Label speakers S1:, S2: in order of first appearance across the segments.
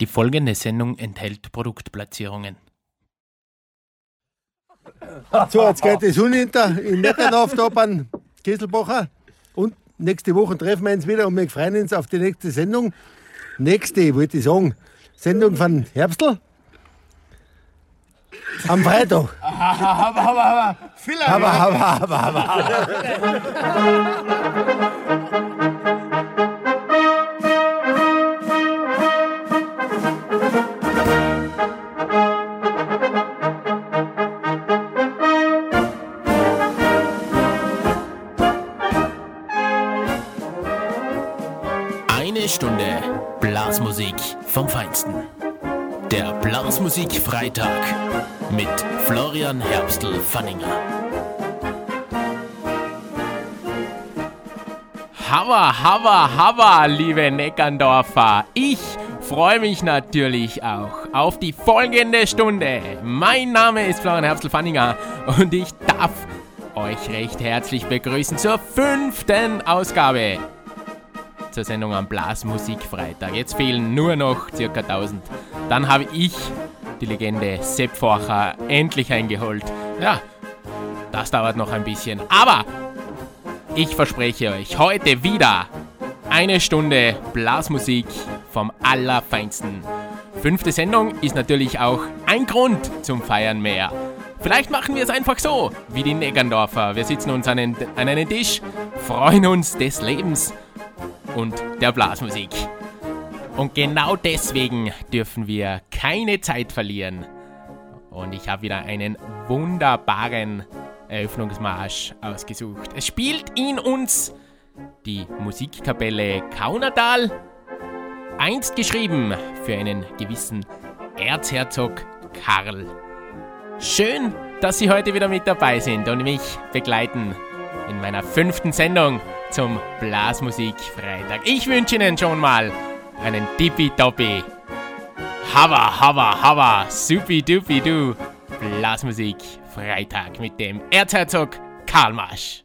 S1: Die folgende Sendung enthält Produktplatzierungen.
S2: So, jetzt geht die Sonne hinter in Neckernhof da beim Kesselbacher. Und nächste Woche treffen wir uns wieder und wir freuen uns auf die nächste Sendung. Nächste, wollte ich sagen, Sendung von Herbstl. Am Freitag.
S3: Aber, aber, aber, viel
S2: Aber, aber, aber, aber.
S1: Blasmusik Freitag mit Florian Herbstl-Fanninger. Hava, hava, hava, liebe Neckerndorfer. Ich freue mich natürlich auch auf die folgende Stunde. Mein Name ist Florian Herbstl-Fanninger und ich darf euch recht herzlich begrüßen zur fünften Ausgabe zur Sendung am Blasmusik Freitag. Jetzt fehlen nur noch circa 1000. Dann habe ich die Legende Sepp Forcher endlich eingeholt. Ja, das dauert noch ein bisschen. Aber ich verspreche euch, heute wieder eine Stunde Blasmusik vom Allerfeinsten. Fünfte Sendung ist natürlich auch ein Grund zum Feiern mehr. Vielleicht machen wir es einfach so, wie die Neggerndorfer. Wir sitzen uns an einen, an einen Tisch, freuen uns des Lebens und der Blasmusik. Und genau deswegen dürfen wir keine Zeit verlieren. Und ich habe wieder einen wunderbaren Eröffnungsmarsch ausgesucht. Es spielt ihn uns die Musikkapelle Kaunertal, einst geschrieben für einen gewissen Erzherzog Karl. Schön, dass Sie heute wieder mit dabei sind und mich begleiten in meiner fünften Sendung zum Blasmusik Freitag. Ich wünsche Ihnen schon mal einen tippitoppi, hava, hava, hava, supi dupi du. Blasmusik. Freitag mit dem Erzherzog Karl Marsch.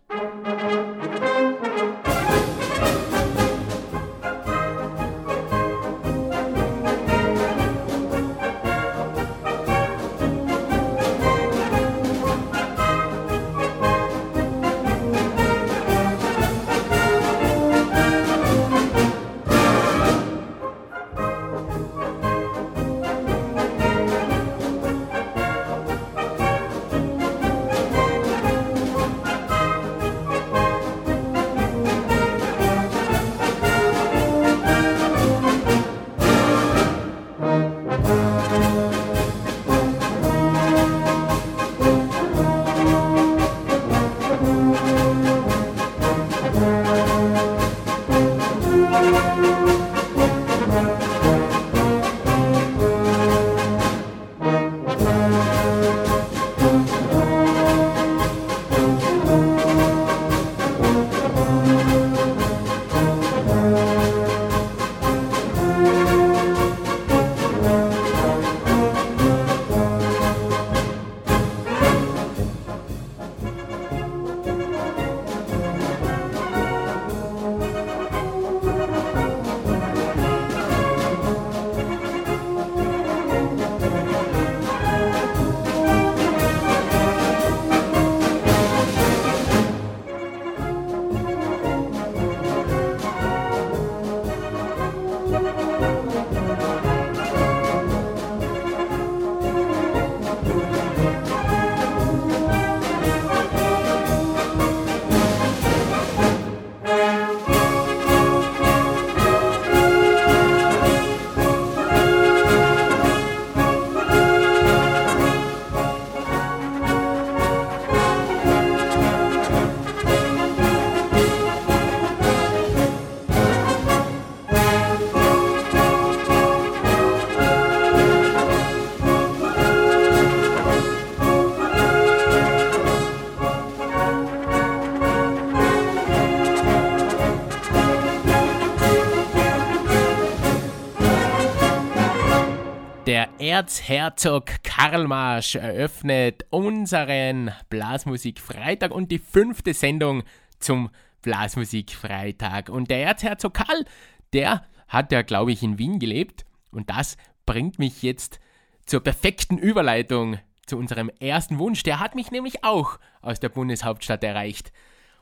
S1: Erzherzog Karl Marsch eröffnet unseren Blasmusik Freitag und die fünfte Sendung zum Blasmusik Freitag. Und der Erzherzog Karl, der hat ja, glaube ich, in Wien gelebt Und das bringt mich jetzt zur perfekten Überleitung zu unserem ersten Wunsch. Der hat mich nämlich auch aus der Bundeshauptstadt erreicht.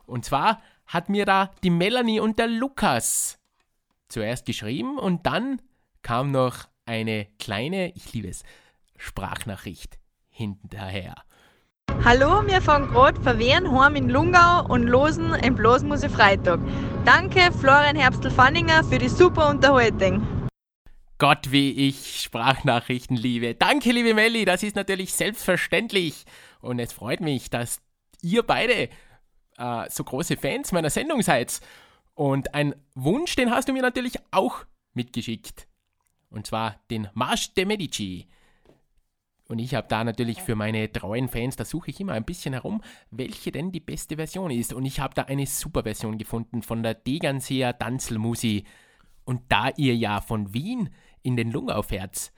S1: Und zwar hat mir da die Melanie und der Lukas zuerst geschrieben und dann kam noch eine kleine, ich liebe es, Sprachnachricht hinterher.
S4: Hallo, wir fahren gerade von Wien heim in Lungau und losen im Blasmusik Freitag. Danke, Florian Herbstl-Fanninger, für die super Unterhaltung.
S1: Gott, wie ich Sprachnachrichten liebe. Danke, liebe Melli, das ist natürlich selbstverständlich. Und es freut mich, dass ihr beide äh, so große Fans meiner Sendung seid. Und ein Wunsch, den hast du mir natürlich auch mitgeschickt. Und zwar den Marsch de Medici. Und ich habe da natürlich für meine treuen Fans, da suche ich immer ein bisschen herum, welche denn die beste Version ist. Und ich habe da eine super Version gefunden von der Degernseer Danzelmusi. Und da ihr ja von Wien in den Lungau fährt,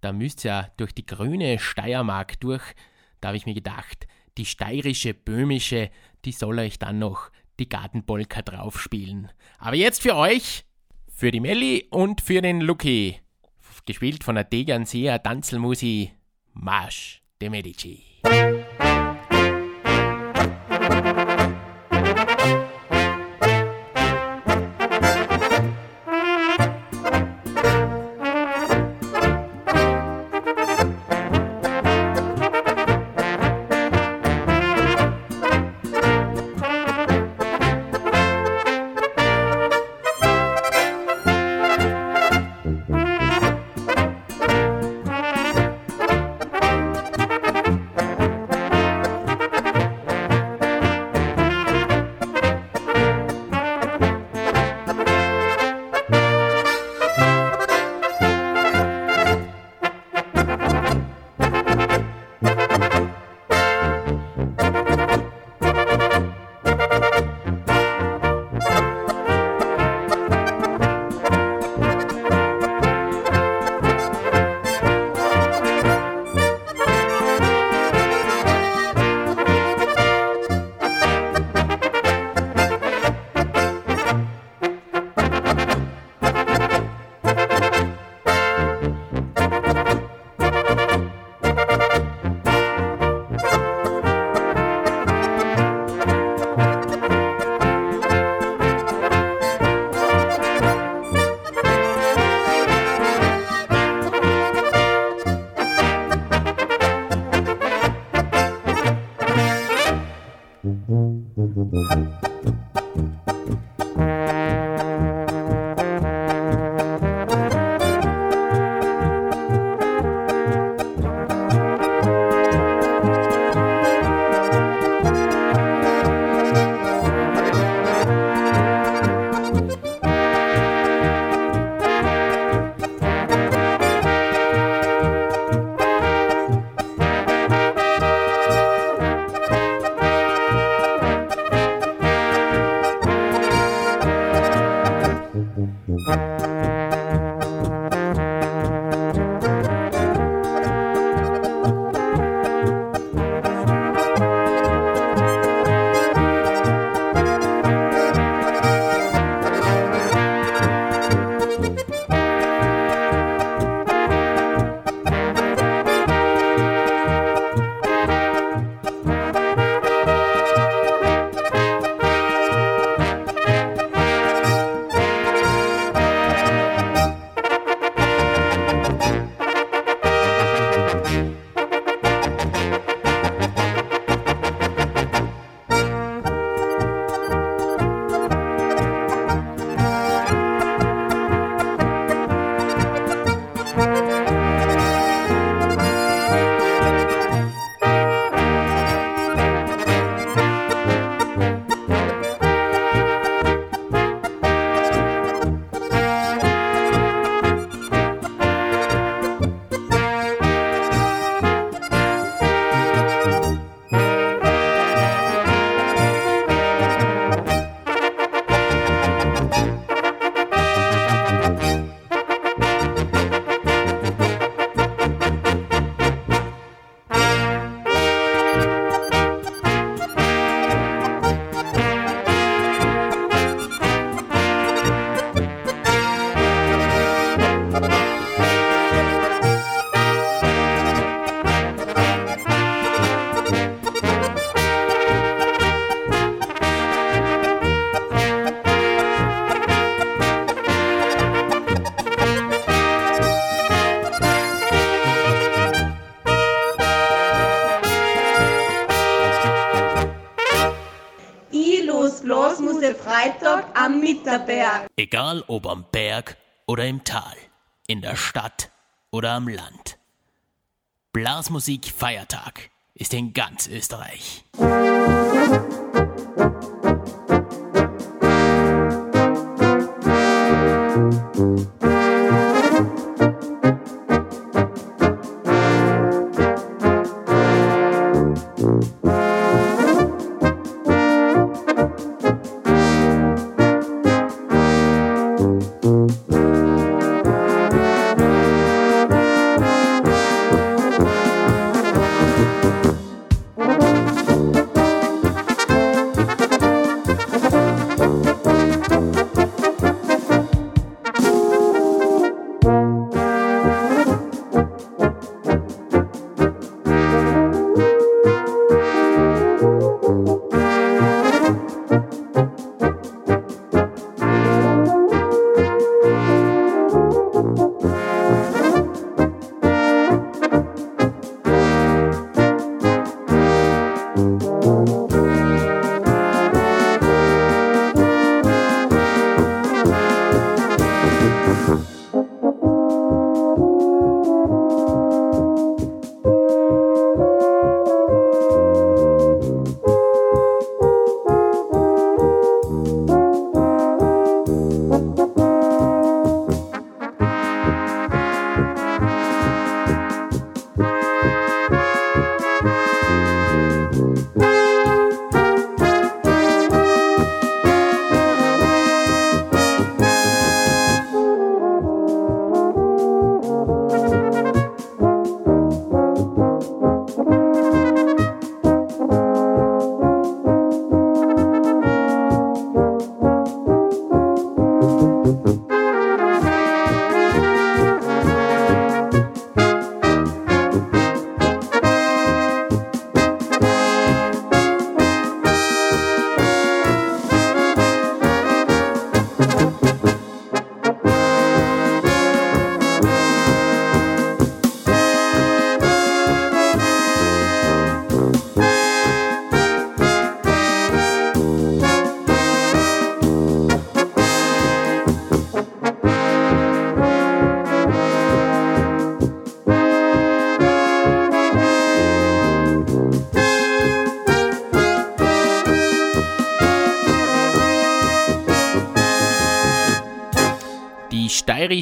S1: da müsst ihr ja durch die grüne Steiermark durch. Da habe ich mir gedacht, die steirische, böhmische, die soll euch dann noch die Gartenpolka draufspielen. Aber jetzt für euch, für die Melli und für den Lucky. Gespielt von der Degernseer Danzelmusi Marsch de Medici. Egal ob am Berg oder im Tal, in der Stadt oder am Land. Blasmusik Feiertag ist in ganz Österreich.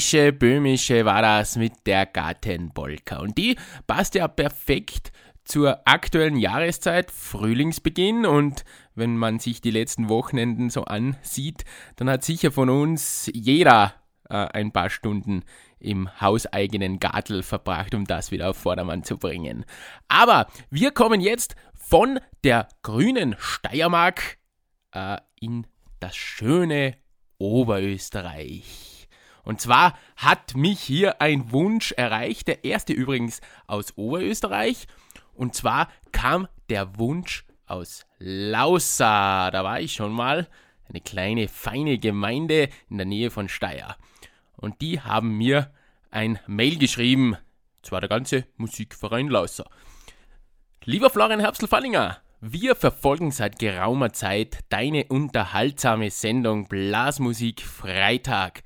S1: Steirische, böhmische war das mit der Gartenbolka. Und die passt ja perfekt zur aktuellen Jahreszeit, Frühlingsbeginn. Und wenn man sich die letzten Wochenenden so ansieht, dann hat sicher von uns jeder äh, ein paar Stunden im hauseigenen Gartel verbracht, um das wieder auf Vordermann zu bringen. Aber wir kommen jetzt von der grünen Steiermark äh, in das schöne Oberösterreich. Und zwar hat mich hier ein Wunsch erreicht, der erste übrigens aus Oberösterreich. Und zwar kam der Wunsch aus Lausa. Da war ich schon mal. Eine kleine, feine Gemeinde in der Nähe von Steyr. Und die haben mir ein Mail geschrieben. Zwar der ganze Musikverein Lausa. Lieber Florian Herbstl-Fallinger, wir verfolgen seit geraumer Zeit deine unterhaltsame Sendung Blasmusik Freitag.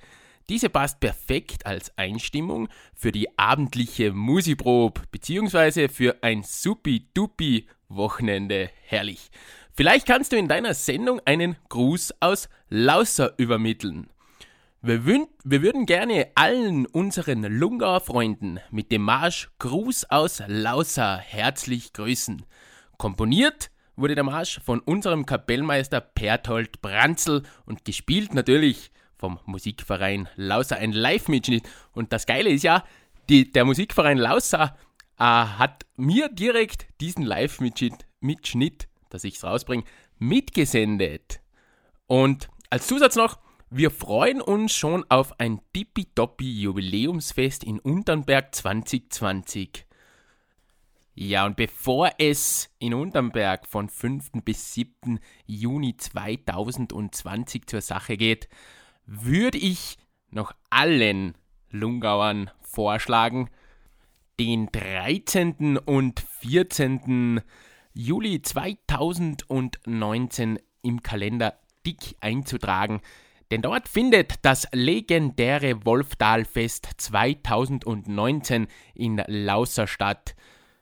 S1: Diese passt perfekt als Einstimmung für die abendliche Musiprobe bzw. für ein supi-dupi Wochenende. Herrlich. Vielleicht kannst du in deiner Sendung einen Gruß aus Lauser übermitteln. Wir, wir, würden gerne allen unseren Lungauer Freunden mit dem Marsch Gruß aus Lauser herzlich grüßen. Komponiert wurde der Marsch von unserem Kapellmeister Pertold Branzel und gespielt natürlich vom Musikverein Lausa ein Live-Mitschnitt. Und das Geile ist ja, die, der Musikverein Lausa äh, hat mir direkt diesen Live-Mitschnitt, Mitschnitt, dass ich es rausbringe, mitgesendet. Und als Zusatz noch, wir freuen uns schon auf ein tippitoppi Jubiläumsfest in Unternberg 2020. Ja, und bevor es in Unternberg von 5. bis 7. Juni 2020 zur Sache geht, würde ich noch allen Lungauern vorschlagen, den 13. und 14. Juli 2019 im Kalender dick einzutragen. Denn dort findet das legendäre Wolftalfest 2019 in Lauser statt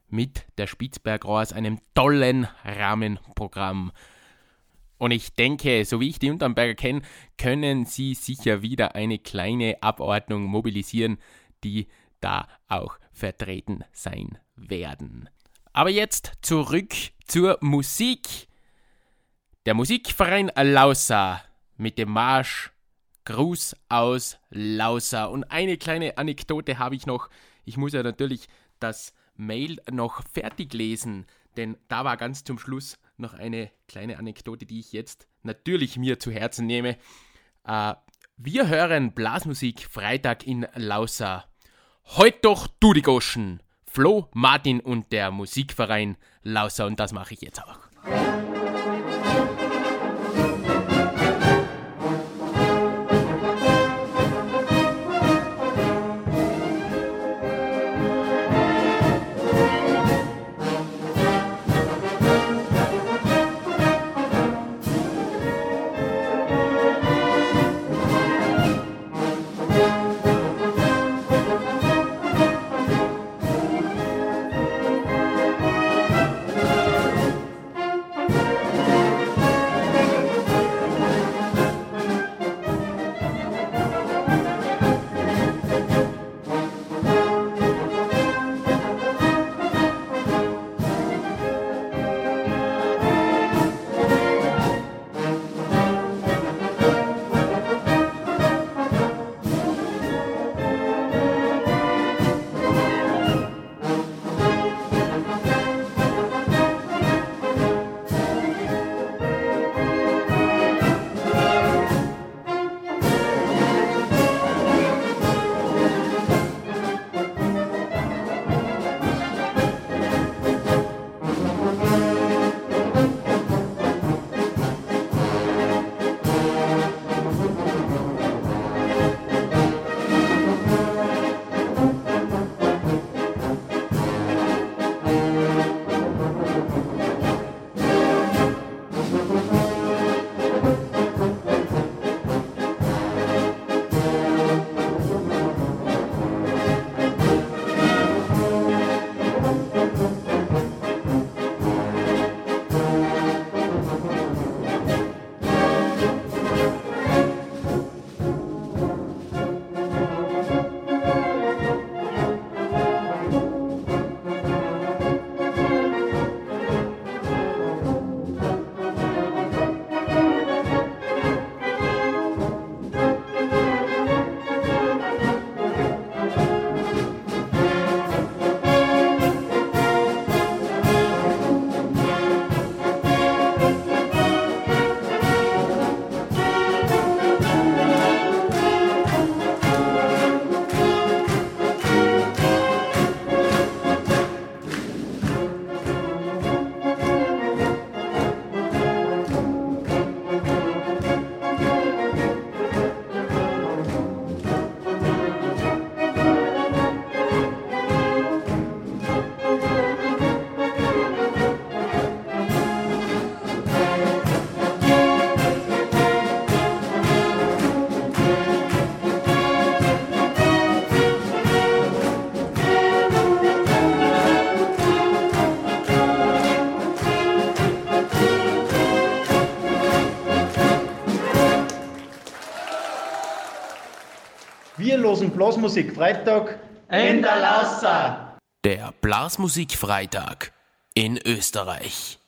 S1: mit der Spitzbergrohrs, einem tollen Rahmenprogramm. Und ich denke, so wie ich die Unternberger kenne, können sie sicher wieder eine kleine Abordnung mobilisieren, die da auch vertreten sein werden. Aber jetzt zurück zur Musik. Der Musikverein Lausa mit dem Marsch Gruß aus Lausa. Und eine kleine Anekdote habe ich noch. Ich muss ja natürlich das Mail noch fertig lesen, denn da war ganz zum Schluss noch eine kleine Anekdote, die ich jetzt natürlich mir zu Herzen nehme. Äh, wir hören Blasmusik Freitag in Lausa. Heut doch du die Goschen. Flo, Martin und der Musikverein Lausa und das mache ich jetzt auch.
S5: Blasmusik Freitag
S3: in der Lausa.
S1: Der Blasmusik Freitag in Österreich.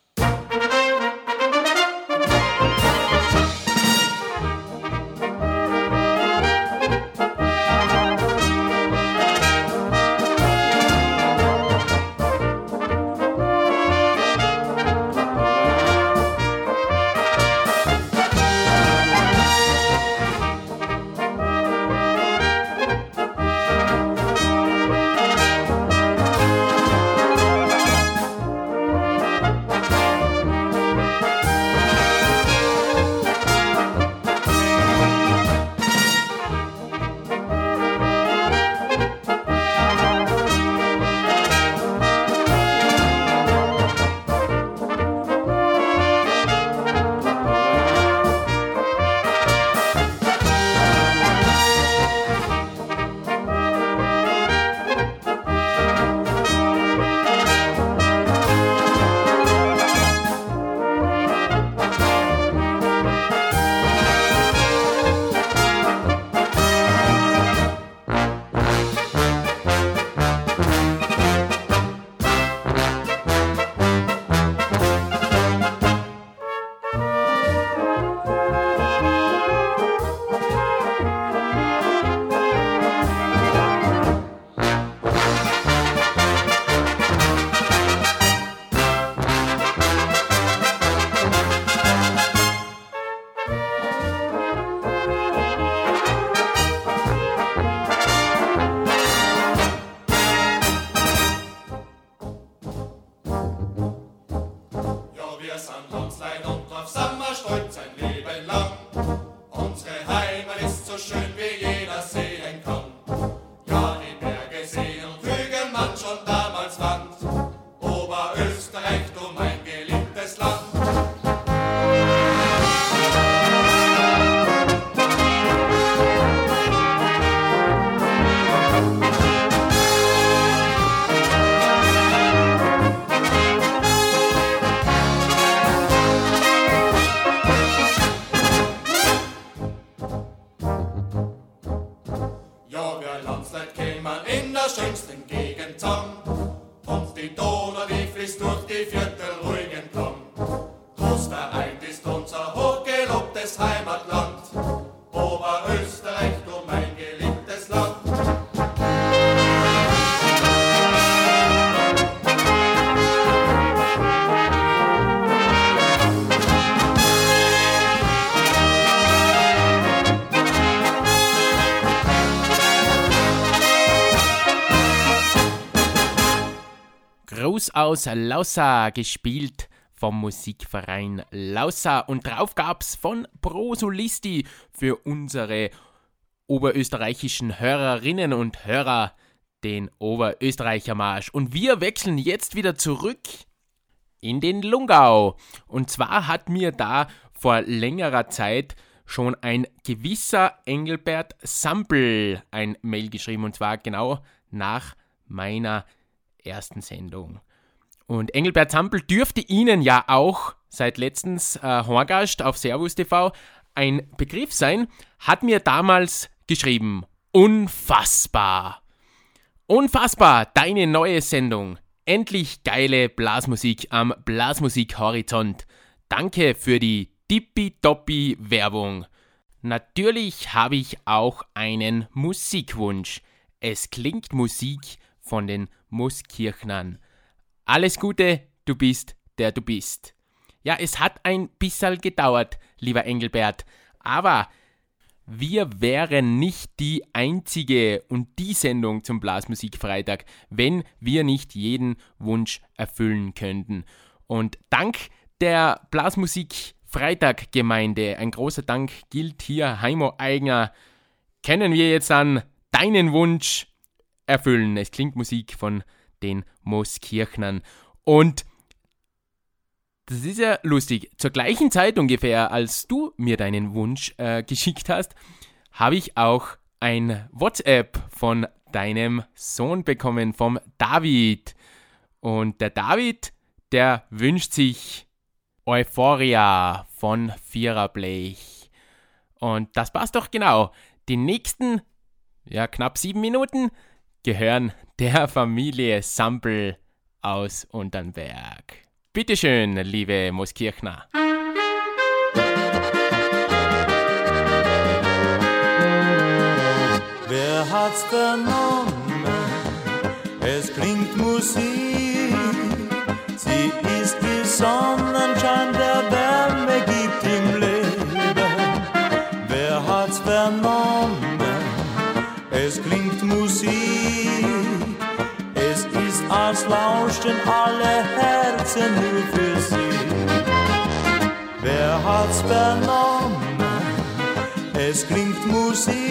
S1: Aus Lausa gespielt vom Musikverein Lausa und drauf gab's von Pro Solisti für unsere oberösterreichischen Hörerinnen und Hörer den Oberösterreicher Marsch. Und wir wechseln jetzt wieder zurück in den Lungau. Und zwar hat mir da vor längerer Zeit schon ein gewisser Engelbert Sampel ein Mail geschrieben und zwar genau nach meiner ersten Sendung. Und Engelbert Zampel dürfte Ihnen ja auch seit letztens äh, Horgast auf Servus TV ein Begriff sein, hat mir damals geschrieben. Unfassbar. Unfassbar, deine neue Sendung. Endlich geile Blasmusik am Blasmusik-Horizont. Danke für die tippitoppi Werbung. Natürlich habe ich auch einen Musikwunsch. Es klingt Musik von den Muskirchnern. Alles Gute, du bist, der du bist. Ja, es hat ein bisschen gedauert, lieber Engelbert, aber wir wären nicht die einzige und die Sendung zum Blasmusikfreitag, wenn wir nicht jeden Wunsch erfüllen könnten. Und dank der Blasmusik-Freitag-Gemeinde, ein großer Dank gilt hier Heimo Eigner, können wir jetzt an deinen Wunsch erfüllen. Es klingt Musik von den Mooskirchnern. Und das ist ja lustig. Zur gleichen Zeit ungefähr, als du mir deinen Wunsch äh, geschickt hast, habe ich auch ein WhatsApp von deinem Sohn bekommen, vom David. Und der David, der wünscht sich Euphoria von Viererblech. Und das passt doch genau. Die nächsten, ja, knapp sieben Minuten gehören der Familie Sampel aus Unternberg. Bitteschön, liebe Moskirchner.
S6: Wer hat's vernommen? Es klingt Musik. Lauschten alle Herzen nur für sie. Wer hat's vernommen? Es klingt Musik.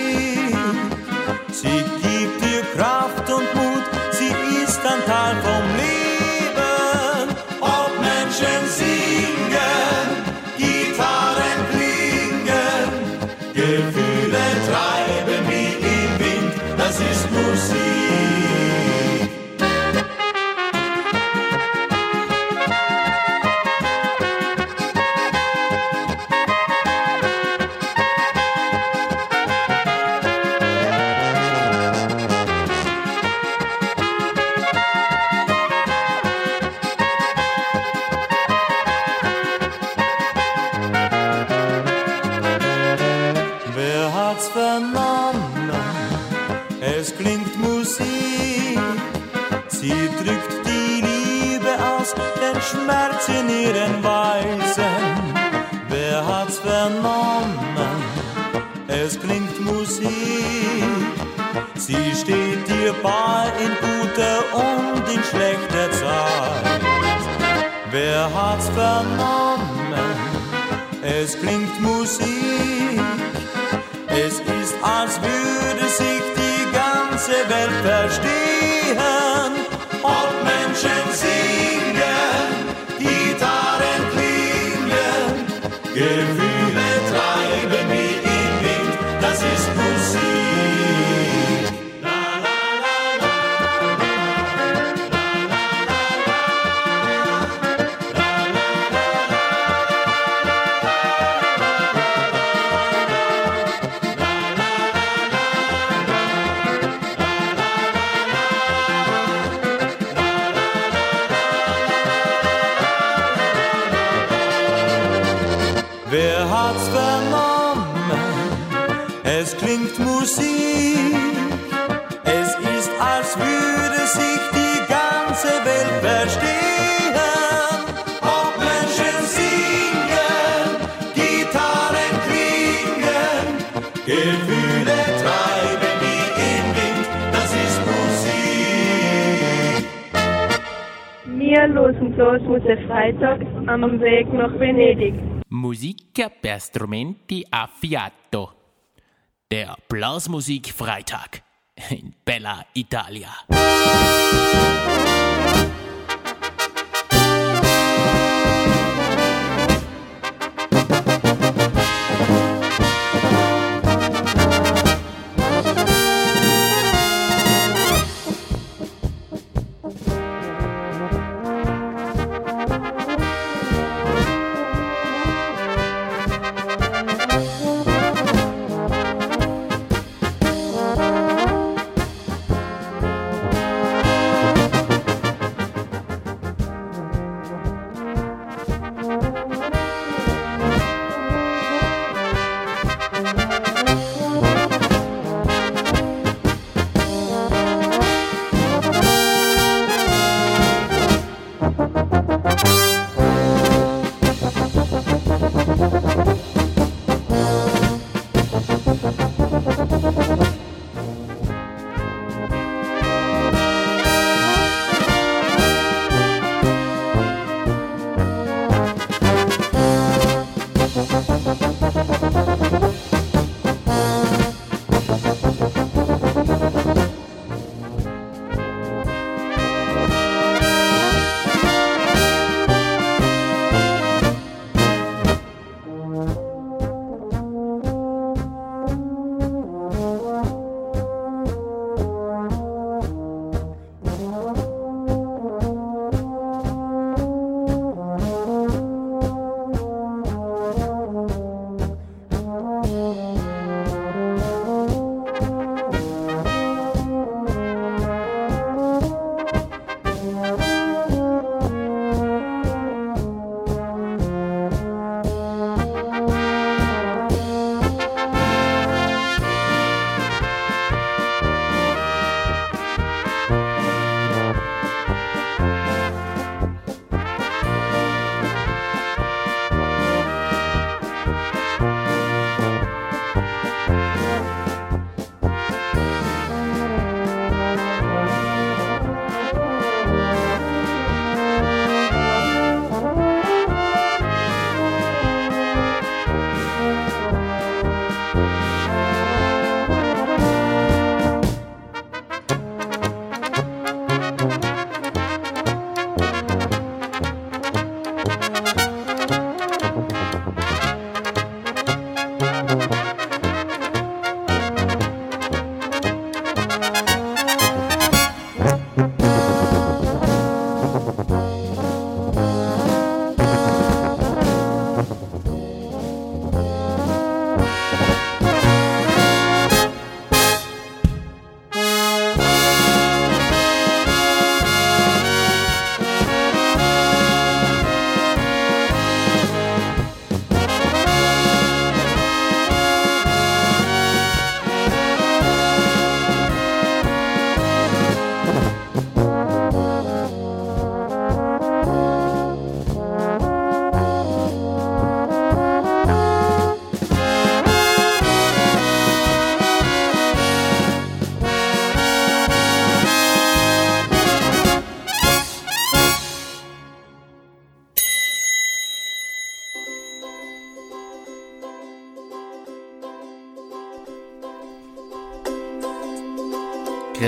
S7: Blasmusik Freitag am Weg nach Venedig.
S1: Musica per strumenti a fiato. Der Blasmusik Freitag in Bella Italia.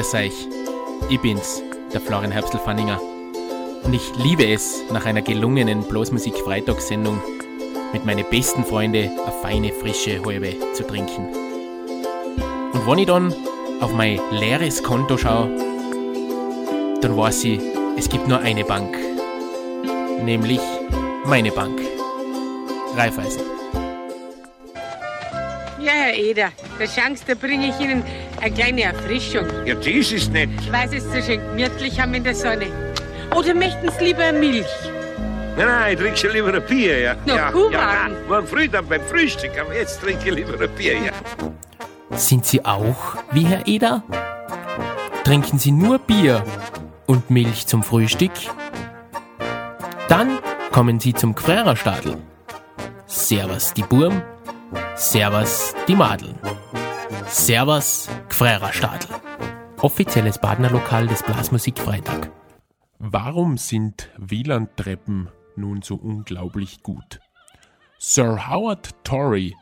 S1: Grüß euch, ich bin's, der Florian Herbstl-Fanninger. Und ich liebe es, nach einer gelungenen Blasmusik-Freitagssendung mit meinen besten Freunden eine feine, frische Halbe zu trinken. Und wenn ich dann auf mein leeres Konto schaue, dann weiß ich, es gibt nur eine Bank. Nämlich meine Bank. Raiffeisen.
S8: Ja, Herr Eder, der Chance, da bringe ich Ihnen eine kleine Erfrischung.
S9: Ja, das ist nett.
S8: Sie es so schön gemütlich haben in der Sonne. Oder möchten Sie lieber Milch?
S9: Nein, nein, ich trinke schon lieber ein Bier, ja.
S8: Na,
S9: ja,
S8: Kuhwagen.
S9: ja, nein, morgen früh dann beim Frühstück, aber jetzt trinke ich lieber ein Bier, ja.
S1: Sind Sie auch wie Herr Eder? Trinken Sie nur Bier und Milch zum Frühstück? Dann kommen Sie zum Gfrererstadel. Servus die Burm, Servus die Madeln. Servus Gfrererstadel. Offizielles Badnerlokal des Blasmusik Freitag. Warum sind Wielandtreppen nun so unglaublich gut? Sir Howard Torrey,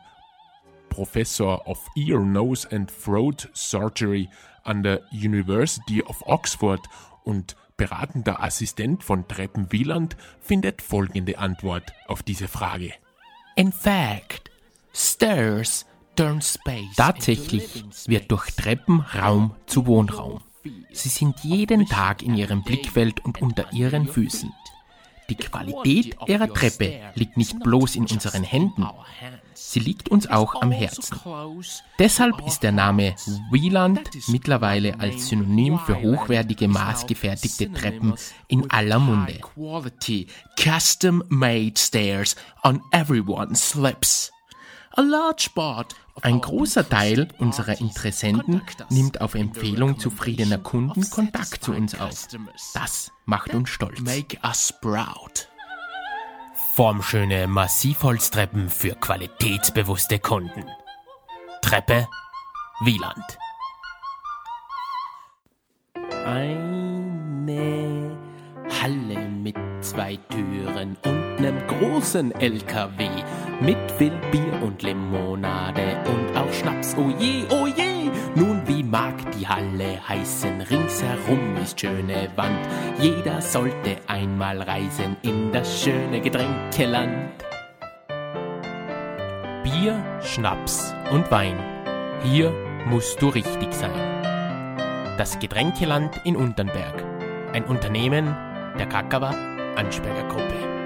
S1: Professor of Ear, Nose and Throat Surgery an der University of Oxford und beratender Assistent von Treppen Wieland, findet folgende Antwort auf diese Frage. In fact, stairs. Tatsächlich wird durch Treppen Raum zu Wohnraum. Sie sind jeden Tag in ihrem Blickfeld und unter ihren Füßen. Die Qualität ihrer Treppe liegt nicht bloß in unseren Händen, sie liegt uns auch am Herzen. Deshalb ist der Name Wieland mittlerweile als Synonym für hochwertige, maßgefertigte Treppen in aller Munde. Custom-made stairs on everyone's lips. A large part ein großer Teil unserer Interessenten nimmt auf Empfehlung zufriedener Kunden Kontakt zu uns auf. Das macht uns stolz. Make us proud. Formschöne Massivholztreppen für qualitätsbewusste Kunden. Treppe Wieland. Eine Halle zwei Türen und nem großen LKW mit viel Bier und Limonade und auch Schnaps. Oh je, oh! Nun, wie mag die Halle heißen? Ringsherum ist schöne Wand. Jeder sollte einmal reisen in das schöne Getränkeland. Bier, Schnaps und Wein. Hier musst du richtig sein. Das Getränkeland in Unternberg. Ein Unternehmen der Krakauer Ansperger Gruppe.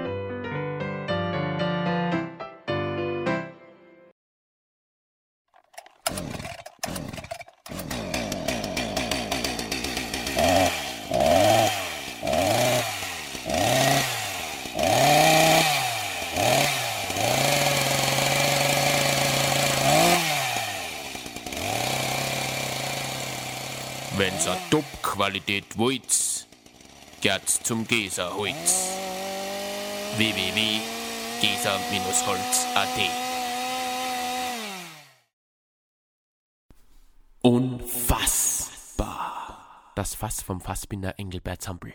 S1: Geht zum Geserholz. www.geser-holz.at Unfassbar. Das Fass vom Fassbinder Engelbert Zampel.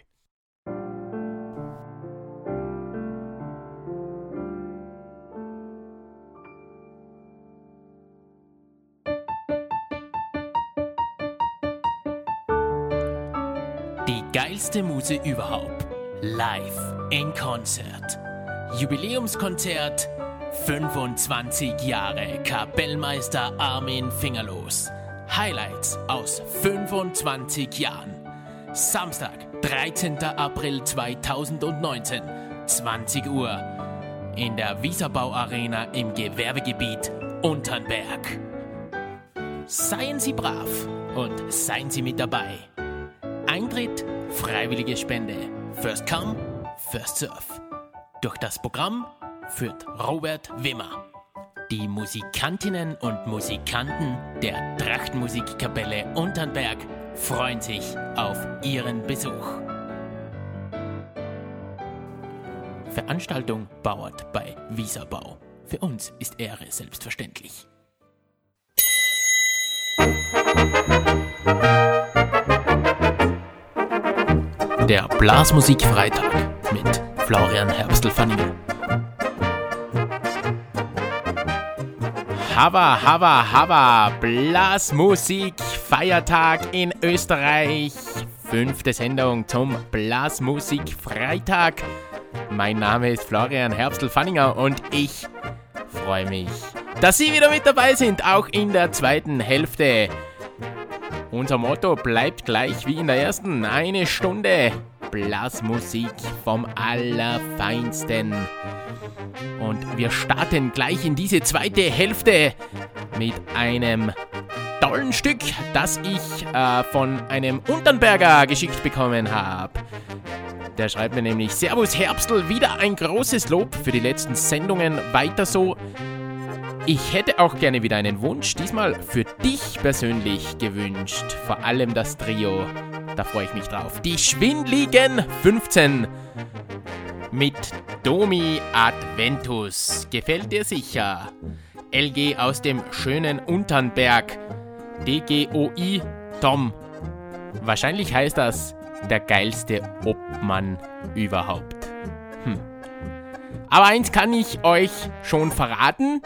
S1: Geilste Muse überhaupt. Live in Konzert. Jubiläumskonzert 25 Jahre Kapellmeister Armin Fingerlos. Highlights aus 25 Jahren. Samstag, 13. April 2019, 20 Uhr. In der Wieserbau Arena im Gewerbegebiet Unternberg. Seien Sie brav und seien Sie mit dabei. Eintritt, freiwillige Spende. First come, first serve. Durch das Programm führt Robert Wimmer. Die Musikantinnen und Musikanten der Trachtmusikkapelle Unternberg freuen sich auf ihren Besuch. Veranstaltung Bauert bei Wieserbau. Für uns ist Ehre selbstverständlich. Der Blasmusik-Freitag mit Florian Herbstl-Fanninger. Hava, Hava, Hava, Blasmusik, Feiertag in Österreich. Fünfte Sendung zum Blasmusik Freitag. Mein Name ist Florian Herbstl-Fanninger und ich freue mich, dass Sie wieder mit dabei sind, auch in der zweiten Hälfte. Unser Motto bleibt gleich wie in der ersten. Eine Stunde Blasmusik vom Allerfeinsten. Und wir starten gleich in diese zweite Hälfte mit einem tollen Stück, das ich äh, von einem Unternberger geschickt bekommen habe. Der schreibt mir nämlich: Servus Herbstl, wieder ein großes Lob für die letzten Sendungen. Weiter so. Ich hätte auch gerne wieder einen Wunsch, diesmal für dich persönlich gewünscht. Vor allem das Trio. Da freue ich mich drauf. Die Schwindligen 15 mit Domi Adventus. Gefällt dir sicher? LG aus dem schönen Unternberg. DGOI Tom. Wahrscheinlich heißt das der geilste Obmann überhaupt. Hm. Aber eins kann ich euch schon verraten.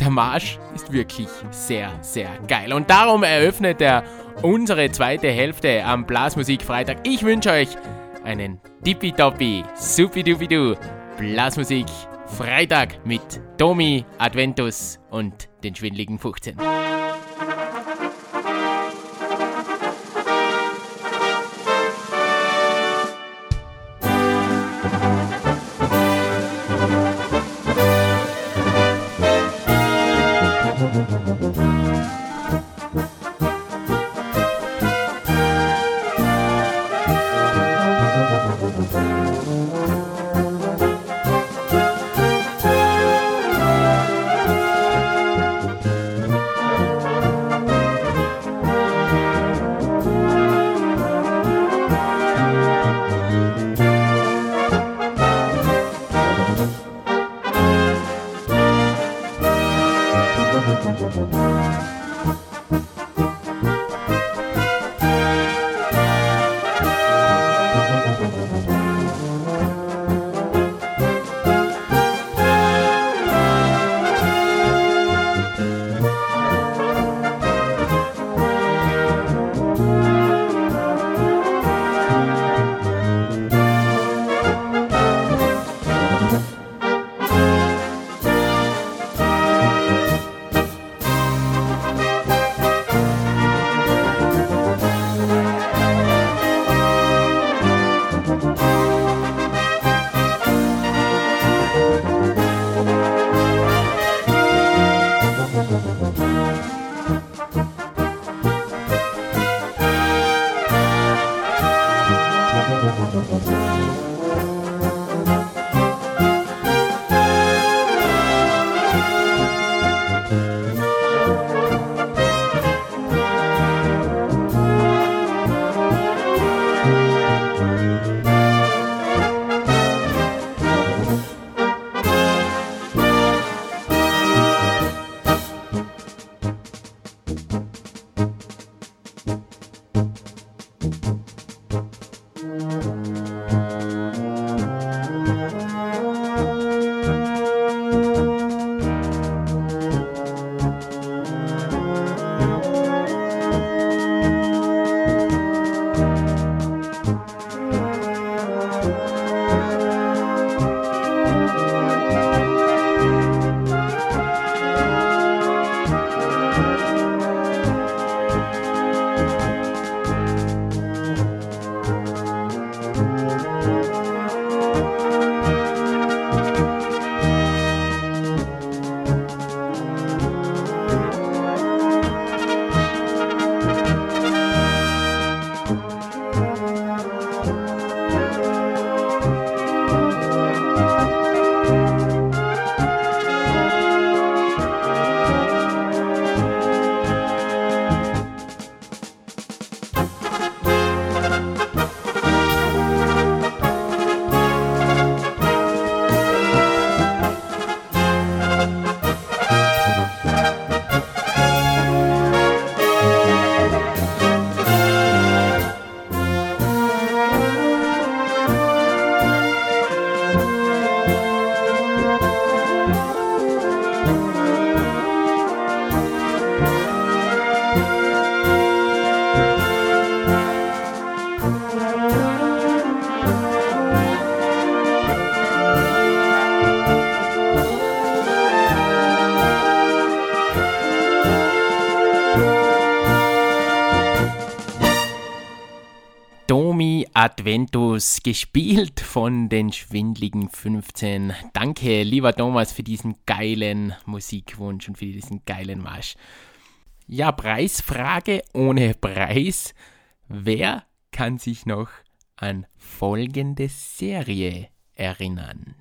S1: Der Marsch ist wirklich sehr, sehr geil. Und darum eröffnet er unsere zweite Hälfte am Blasmusik-Freitag. Ich wünsche euch einen tippitoppi, supidupidu Blasmusik Freitag mit Domi, Adventus und den schwindligen 15. Adventus, gespielt von den schwindligen 15. Danke, lieber Thomas, für diesen geilen Musikwunsch und für diesen geilen Marsch. Ja, Preisfrage ohne Preis. Wer kann sich noch an folgende Serie erinnern.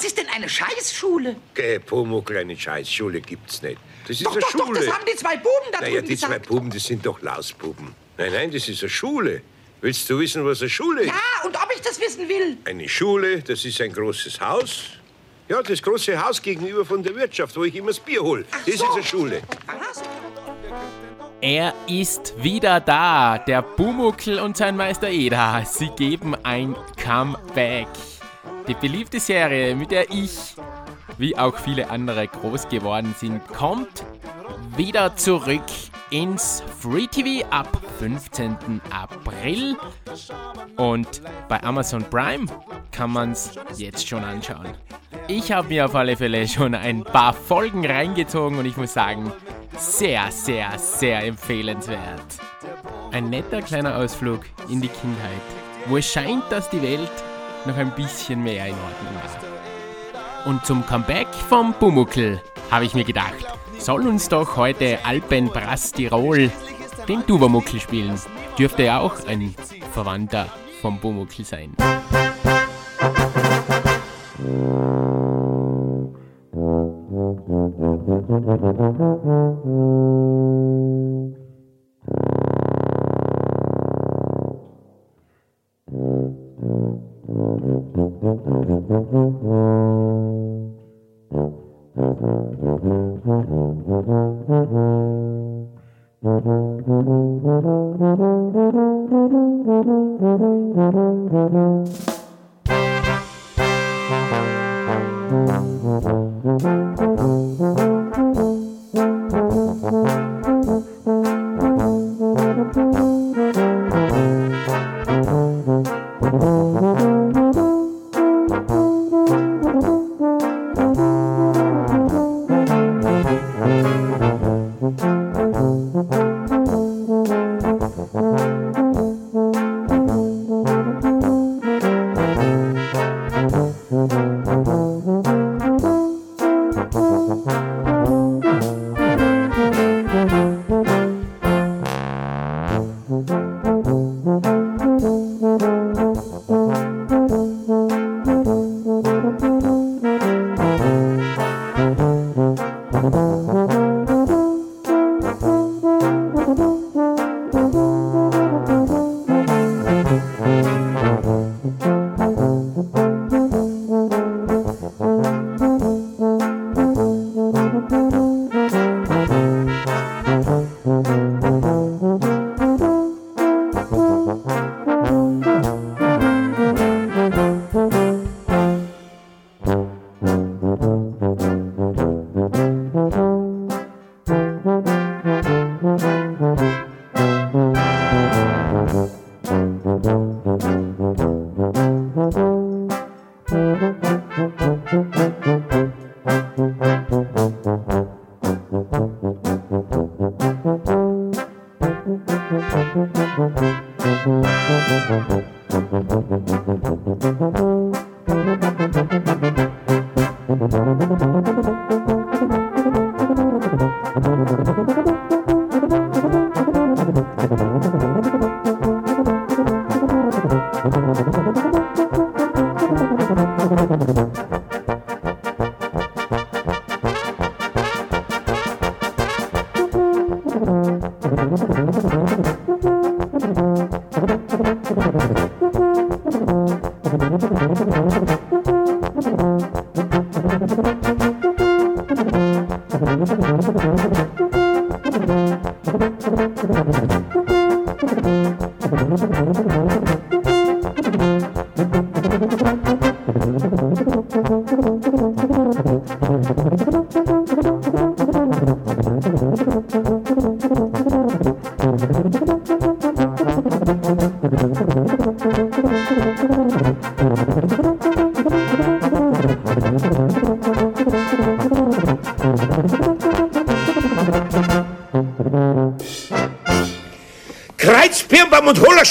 S10: Was ist denn eine Scheißschule?
S9: Geh, Pumuckl, eine Scheißschule gibt's nicht. Das ist
S10: Doch,
S9: eine
S10: doch, doch,
S9: Schule.
S10: das haben die zwei Buben da
S9: naja,
S10: drüben
S9: die zwei
S10: gesagt.
S9: Buben, das sind doch Lausbuben. Nein, nein, das ist eine Schule. Willst du wissen, was eine Schule ist?
S10: Ja, und ob ich das wissen will?
S9: Eine Schule, das ist ein großes Haus. Ja, das große Haus gegenüber von der Wirtschaft, wo ich immer das Bier hol. Das ist eine Schule.
S10: Was?
S1: Er ist wieder da, der Bumuckel und sein Meister Eda. Sie geben ein Comeback. Die beliebte Serie, mit der ich, wie auch viele andere, groß geworden sind, kommt wieder zurück ins Free TV ab 15. April. Und bei Amazon Prime kann man es jetzt schon anschauen. Ich habe mir auf alle Fälle schon ein paar Folgen reingezogen und ich muss sagen, sehr, sehr, sehr empfehlenswert. Ein netter kleiner Ausflug in die Kindheit, wo es scheint, dass die Welt noch ein bisschen mehr in Ordnung war. Und zum Comeback vom Bumuckel habe ich mir gedacht, soll uns doch heute Alpenbrass Tirol den Dubermuckel spielen. Dürfte ja auch ein Verwandter vom Bumuckel sein.
S9: Kreuz,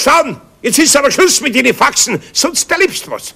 S9: Schaden! Jetzt ist aber Schluss mit den Faxen, sonst erlebst was.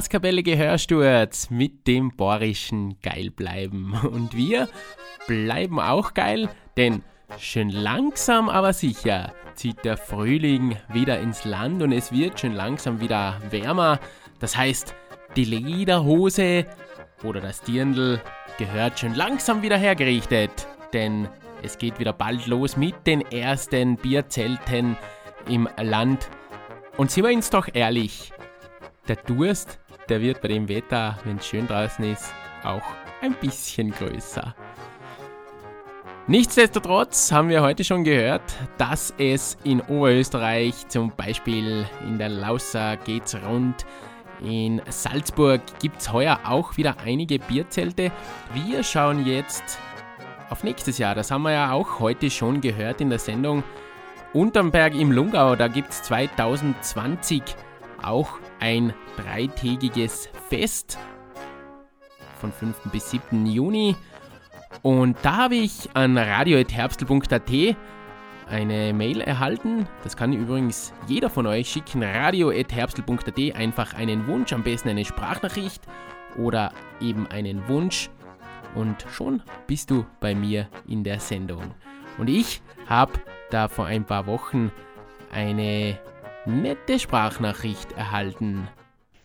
S1: Blaskapelle gehörst du jetzt mit dem Bohrischen geil bleiben. Und wir bleiben auch geil, denn schön langsam aber sicher zieht der Frühling wieder ins Land und es wird schön langsam wieder wärmer. Das heißt, die Lederhose oder das Dirndl gehört schön langsam wieder hergerichtet, denn es geht wieder bald los mit den ersten Bierzelten im Land. Und sind wir uns doch ehrlich, der Durst der wird bei dem Wetter, wenn es schön draußen ist, auch ein bisschen größer. Nichtsdestotrotz haben wir heute schon gehört, dass es in Oberösterreich, zum Beispiel in der Lausa geht's rund, in Salzburg gibt es heuer auch wieder einige Bierzelte. Wir schauen jetzt auf nächstes Jahr. Das haben wir ja auch heute schon gehört in der Sendung. Unterm Berg im Lungau, da gibt es 2020 auch ein dreitägiges Fest von 5. bis 7. Juni. Und da habe ich an radio.herbstel.at eine Mail erhalten. Das kann übrigens jeder von euch schicken. radio.herbstel.at einfach einen Wunsch, am besten eine Sprachnachricht oder eben einen Wunsch. Und schon bist du bei mir in der Sendung. Und ich habe da vor ein paar Wochen eine nette Sprachnachricht erhalten.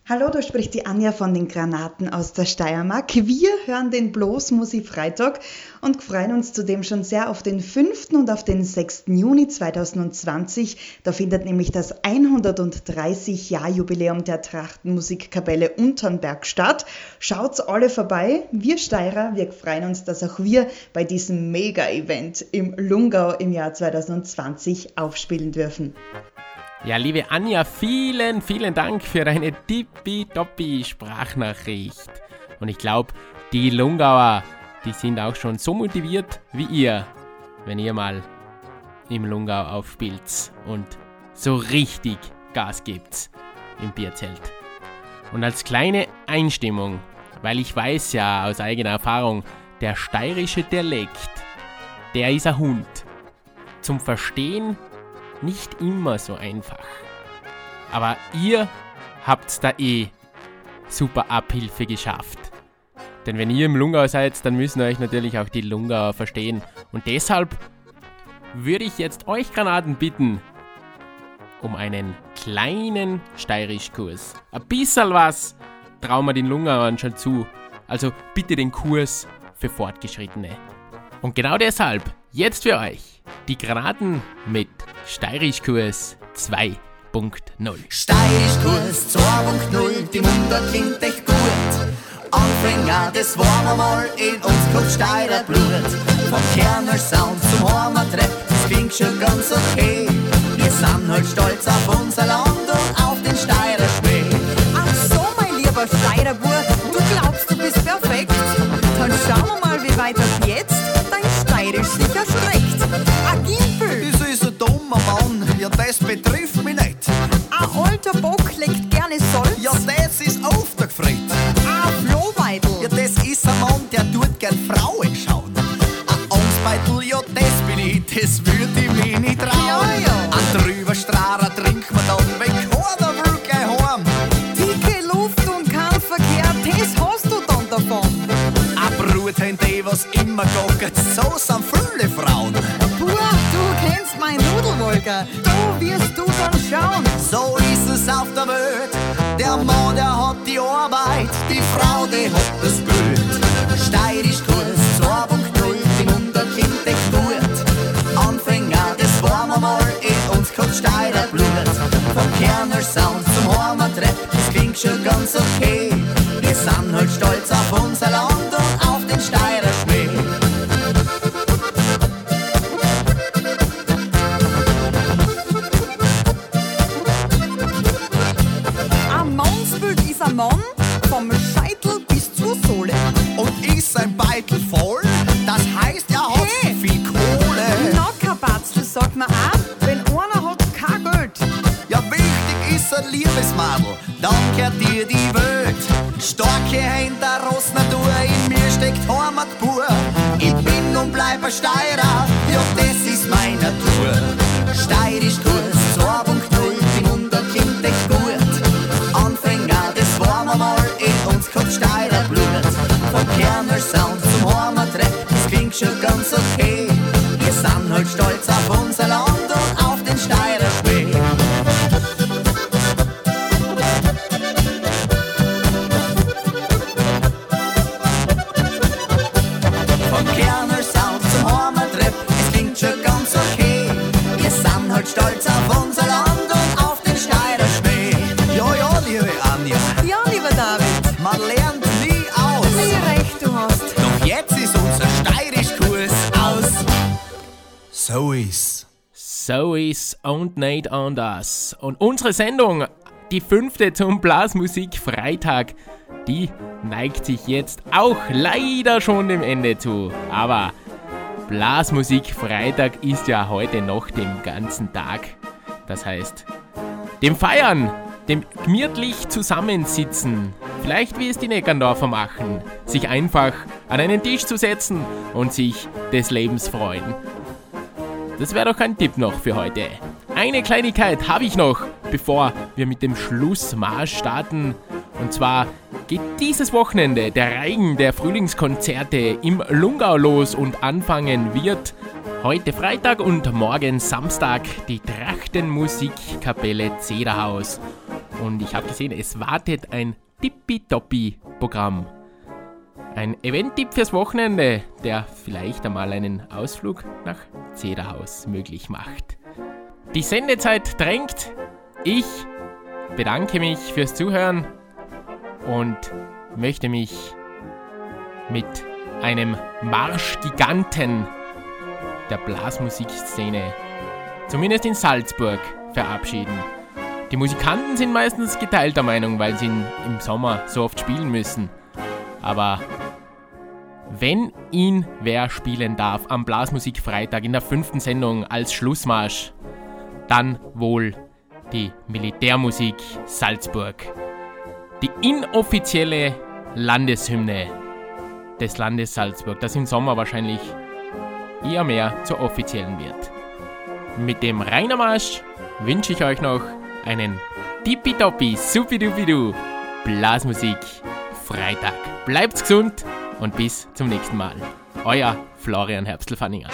S11: Hallo, da spricht die Anja von den Granaten aus der Steiermark. Wir hören den Bloß Musik Freitag und freuen uns zudem schon sehr auf den 5. und auf den 6. Juni 2020. Da findet nämlich das 130-Jahr-Jubiläum der Trachtenmusikkapelle Unternberg statt. Schaut's alle vorbei. Wir Steirer, wir freuen uns, dass auch wir bei diesem Mega-Event im Lungau im Jahr 2020 aufspielen dürfen.
S1: Ja, liebe Anja, vielen, vielen Dank für deine tippitoppi Sprachnachricht. Und ich glaube, die Lungauer, die sind auch schon so motiviert wie ihr, wenn ihr mal im Lungau aufspielt und so richtig Gas gibt im Bierzelt. Und als kleine Einstimmung, weil ich weiß ja aus eigener Erfahrung, der steirische Dialekt, der ist ein Hund. Zum Verstehen nicht immer so einfach. Aber ihr habt da eh super Abhilfe geschafft. Denn wenn ihr im Lungau seid, dann müssen euch natürlich auch die Lungauer verstehen. Und deshalb würde ich jetzt euch Granaten bitten um einen kleinen Steirischkurs. Ein bisschen was trauen wir den Lungauern schon zu. Also bitte den Kurs für Fortgeschrittene. Und genau deshalb jetzt für euch die Granaten mit Steirischkurs 2.0.
S12: Steirischkurs 2.0, die Munder klingt echt gut. Anfänger, das waren wir mal in uns kommt Steirer Blut. Vom Kerner Sound zum Heimatrepp, das klingt schon ganz okay. Wir sind halt stolz auf unser Land und auf den Steirer Schmäh.
S13: Ach so, mein lieber Steirer Bub, du glaubst, du bist perfekt. Dann schauen wir mal, wie weit ab
S14: das betrifft mich nicht.
S13: Ein alter Bock legt gerne Salz.
S14: Ja, das ist aufgefreut.
S13: Ein Flohbeitel.
S14: Ja, das ist ein Mann, der tut gern Frauen schauen. Ein Angstbeitel, ja, das bin ich, das würde ich mir nicht trauen.
S13: Ja, ja.
S14: Ein drüber Strahler trinkt man dann, wenn keiner will gleich heim.
S13: Dicke Luft und kein Verkehr, das hast du dann davon.
S14: Ein Brutheim, die was immer gockert, so sind
S13: schauen.
S14: So ist es auf der Welt. Der Mann, der hat die Arbeit, die Frau, die hat das Bild.
S12: Steirisch Kurs 2.0, die Munder klingt echt gut. Anfänger, das waren wir mal, in uns kommt Steirer Blut. Vom Kerner Sound zum Heimatrepp, das klingt schon ganz okay. Wir sind halt stolz auf unser Land
S14: dann gehört dir die Welt. Starke Hände, Rossnatur, in mir steckt Heimat pur.
S12: Ich bin und bleib ein Steirer, ja, das ist meine Natur. Steirisch Kurs 2.0, die Munder klingt echt gut. Anfänger, das waren wir mal, in uns kommt Steirer Blut. Vom Kerner Sound zum Heimatrepp, das klingt schon ganz okay.
S14: So ist
S1: und nicht anders. Und unsere Sendung, die fünfte zum Blasmusik Freitag, die neigt sich jetzt auch leider schon dem Ende zu. Aber Blasmusik Freitag ist ja heute noch den ganzen Tag. Das heißt, dem Feiern, dem gemütlich zusammensitzen, vielleicht wie es die Neckerndorfer machen, sich einfach an einen Tisch zu setzen und sich des Lebens freuen. Das wäre doch ein Tipp noch für heute. Eine Kleinigkeit habe ich noch, bevor wir mit dem Schlussmarsch starten. Und zwar geht dieses Wochenende der Reigen der Frühlingskonzerte im Lungau los und anfangen wird heute Freitag und morgen Samstag die Trachtenmusikkapelle Zederhaus. Und ich habe gesehen, es wartet ein tippitoppi-Programm. Ein Event-Tipp fürs Wochenende, der vielleicht einmal einen Ausflug nach Zederhaus möglich macht. Die Sendezeit drängt. Ich bedanke mich fürs Zuhören und möchte mich mit einem Marschgiganten der Blasmusikszene, zumindest in Salzburg, verabschieden. Die Musikanten sind meistens geteilter Meinung, weil sie im Sommer so oft spielen müssen. Aber Wenn ihn wer spielen darf am Blasmusikfreitag in der fünften Sendung als Schlussmarsch, dann wohl die Militärmusik Salzburg. Die inoffizielle Landeshymne des Landes Salzburg, das im Sommer wahrscheinlich eher mehr zur offiziellen wird. Mit dem Rainermarsch wünsche ich euch noch einen tippitoppi, supidupidu Blasmusik Freitag. Bleibt gesund und bis zum nächsten Mal. Euer Florian Herbstl-Fanninger.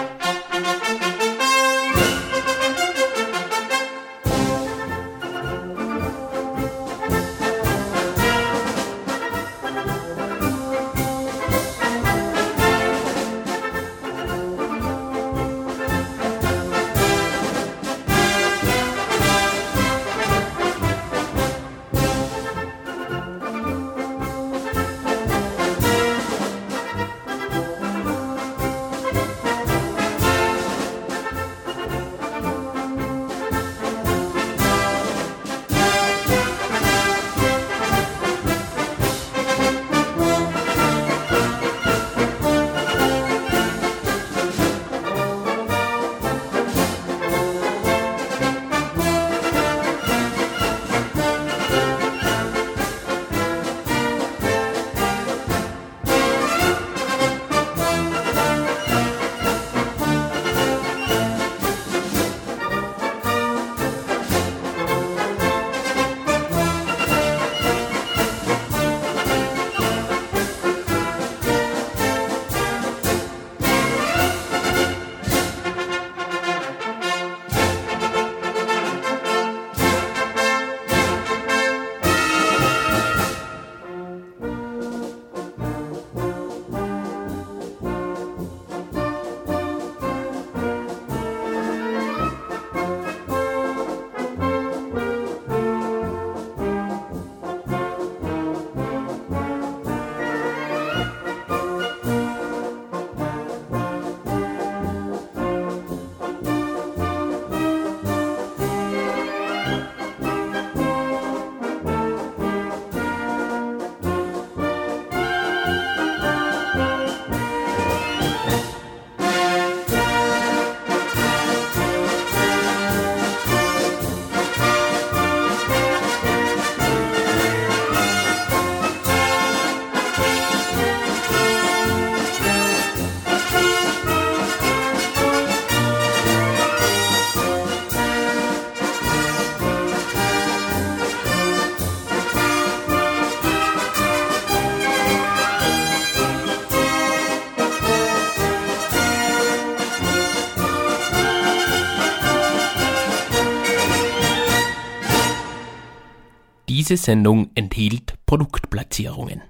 S1: Diese Sendung enthielt Produktplatzierungen.